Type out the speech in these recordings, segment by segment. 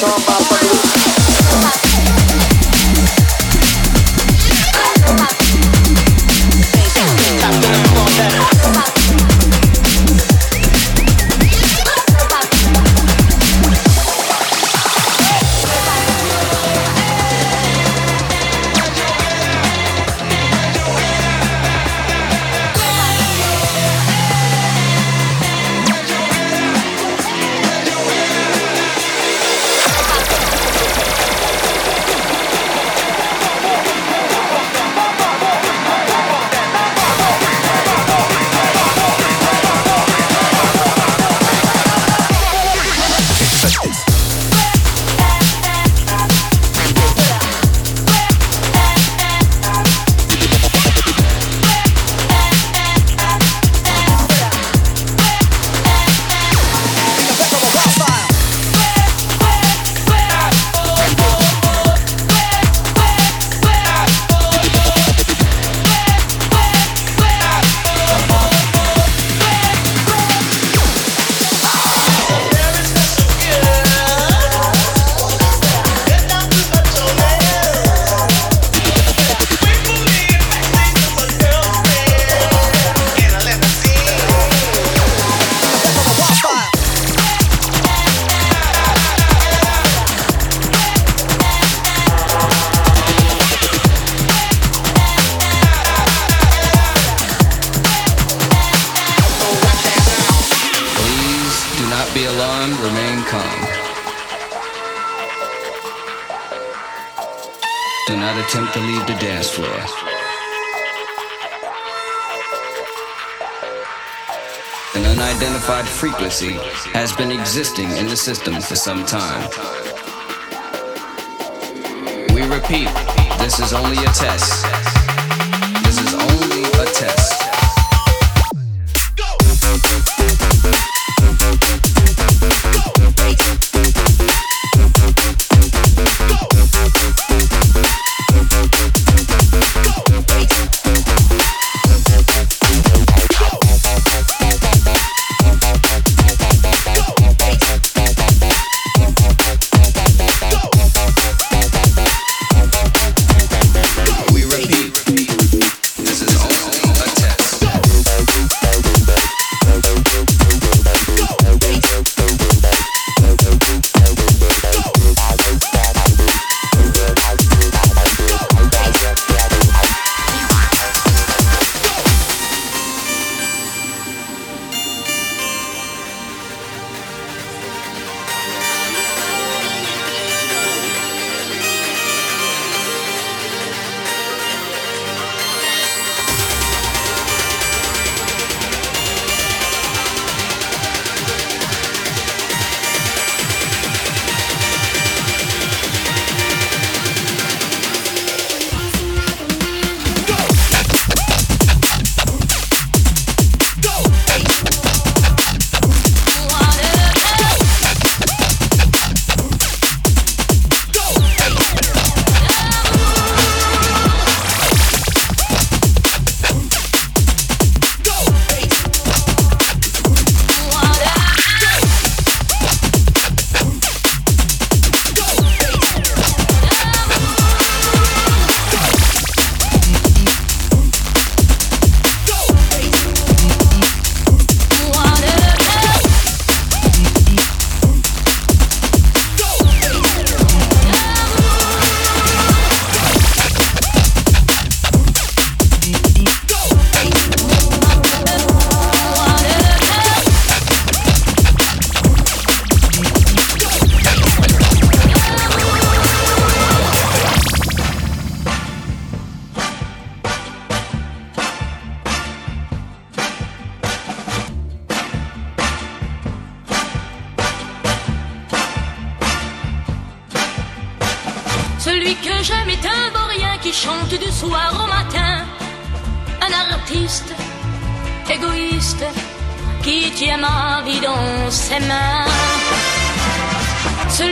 talk about existing in the system for some time. We repeat, this is only a test.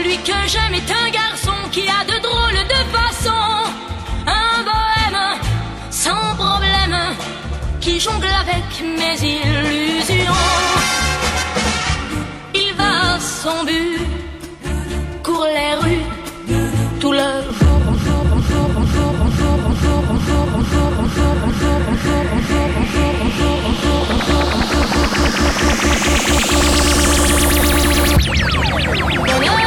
Celui que j'aime est un garçon qui a de drôles de façons. Un bohème sans problème qui jongle avec mes illusions. Il va à son but, court les rues tout le jour. Oh.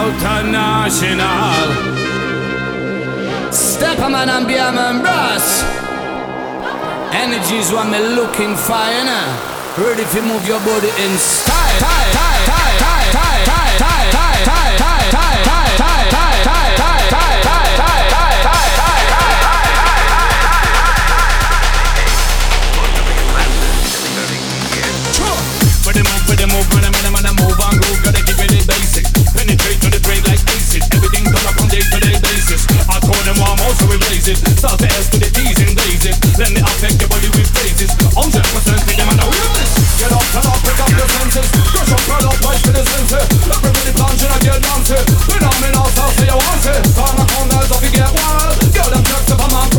multinational. Stepperman and Biaman Brass. Energy's what me looking for, you know. Ready if you move your body in style. cold them warm, also we blaze it. Start to ask with the D's and blaze it. Let me affect your body with phrases. I'm just presenting them and I will. Get up, turn up, pick up your senses. Crush up, turn up, right to the center. Everybody plunge and I get down to. Phenomenal, I'll say I want it. Turn up on those, off you get wild. Girl, I'm jerks up, I'm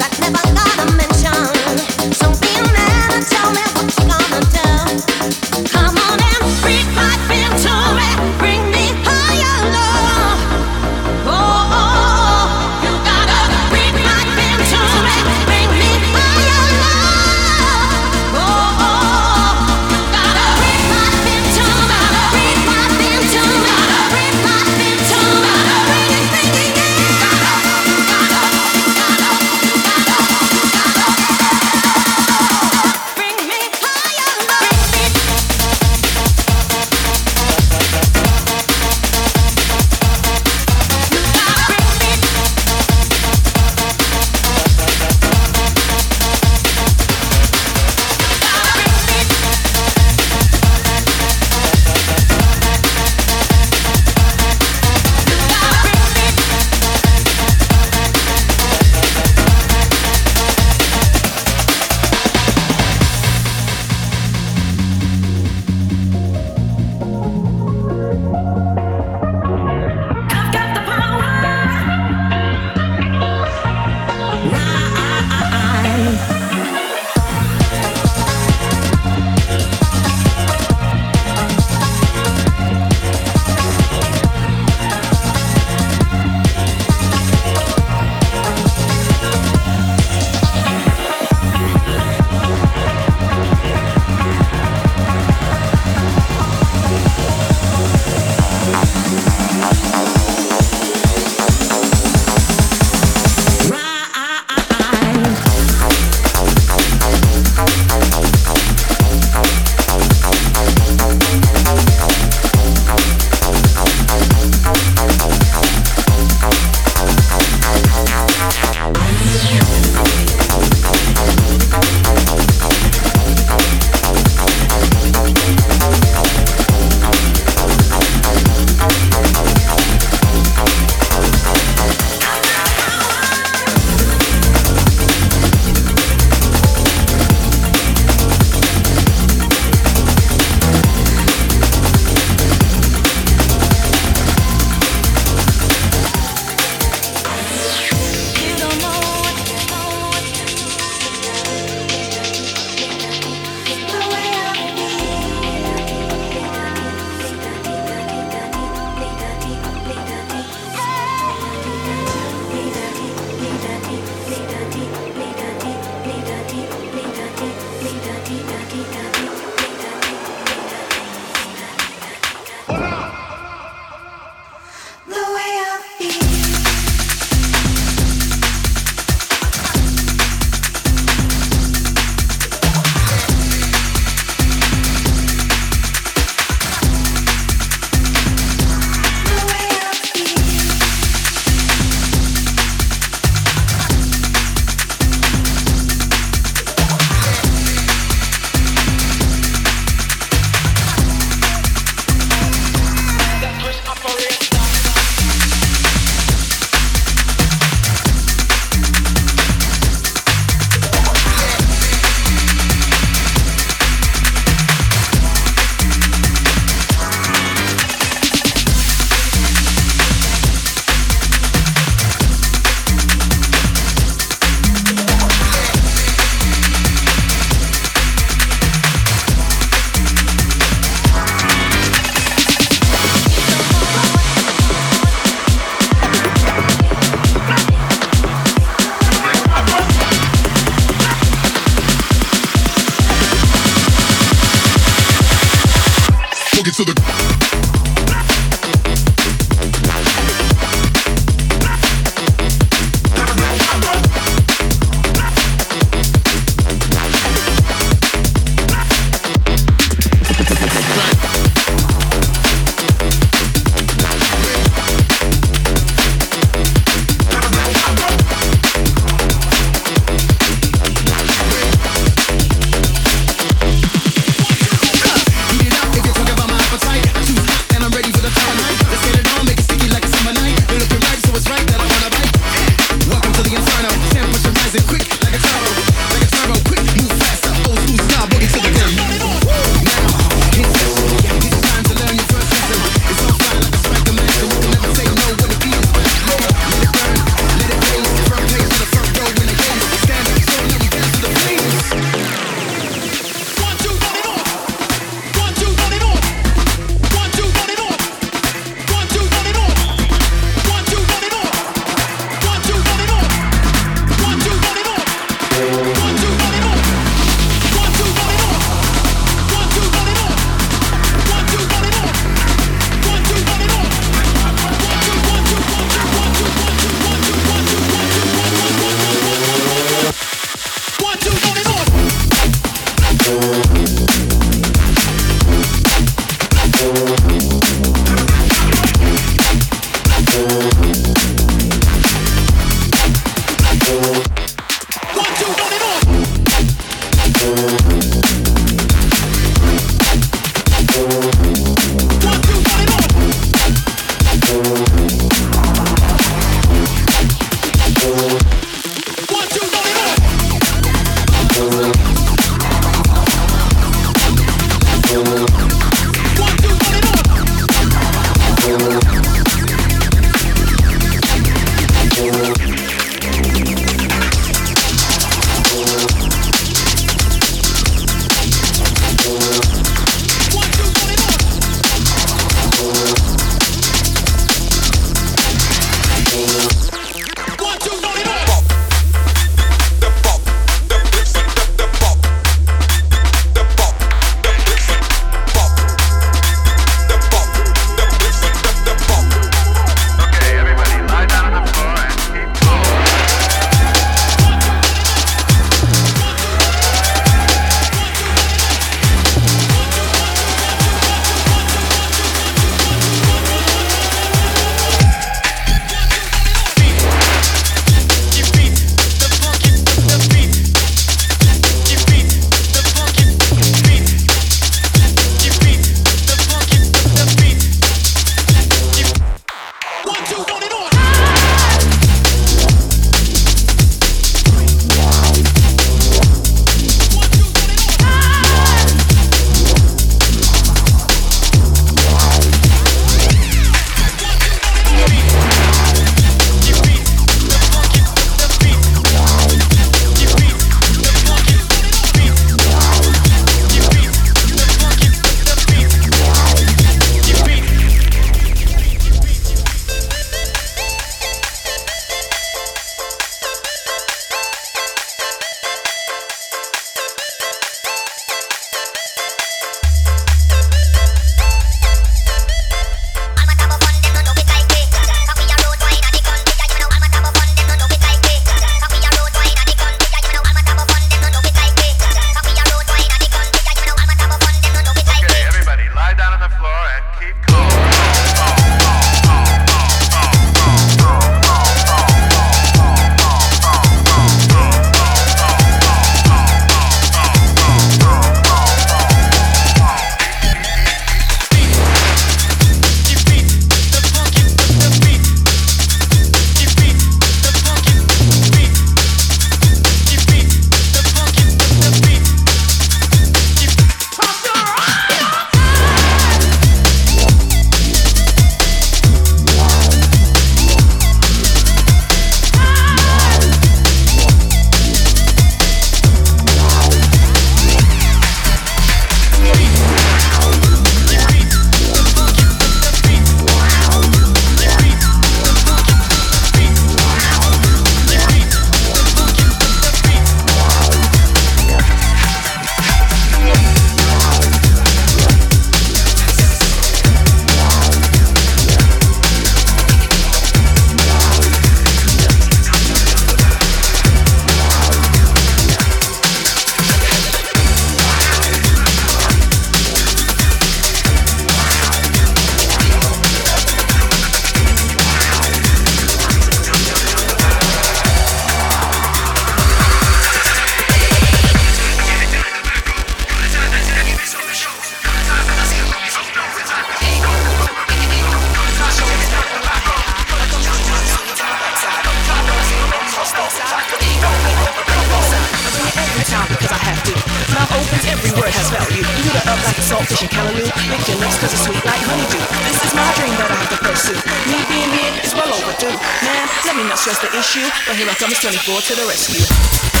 opens, every word has value. You heat it up like a saltfish and callaloo. Lick your lips cause it's sweet like honeydew. This is my dream that I have to pursue. Me being here is well overdue. Man, let me not stress the issue, but here I come, it's 24 to the rescue.